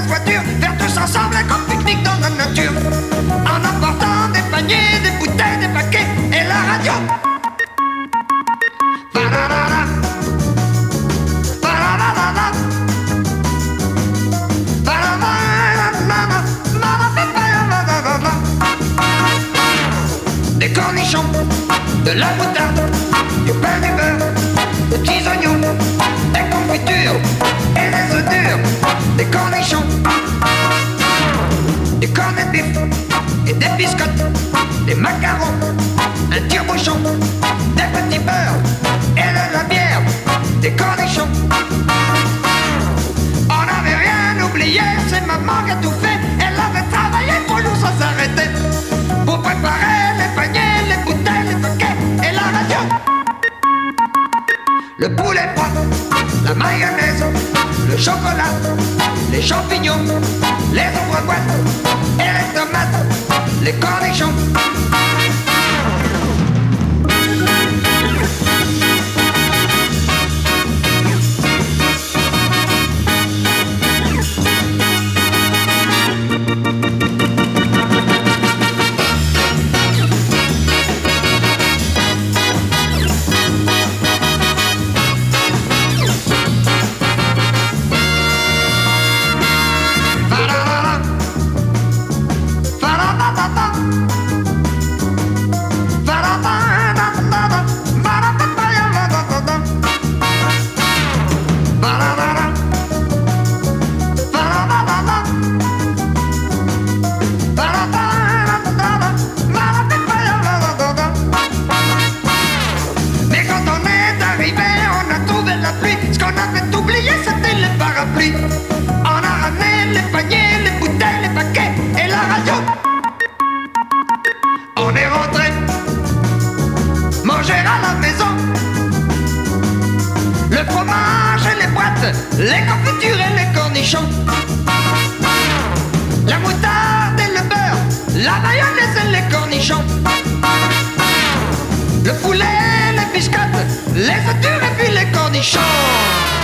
voiture, faire tous ensemble un grand pique-nique dans la nature. En apportant des paniers, des bouteilles, des paquets et la radio. Des cornichons, de la moutarde, du pain du beurre, des petits oignons, des confitures et des durs, des cornichons, des biscottes, des macarons, un tire-bouchon, des petits beurres et de la bière, des cornichons. On n'avait rien oublié, c'est maman qui a tout fait. Elle avait travaillé pour nous sans s'arrêter. Pour préparer les paniers, les bouteilles, les paquets et la radio. Le poulet froid, la mayonnaise, le chocolat, les champignons, les les cornichons. Ce qu'on avait oublié, c'était le parapluie. On a ramené les paniers, les bouteilles, les paquets et la radio. On est rentré manger à la maison. Le fromage et les boîtes, les confitures et les cornichons. La moutarde et le beurre, la mayonnaise et les cornichons. Le poulet, les biscottes, les œufs durs et the.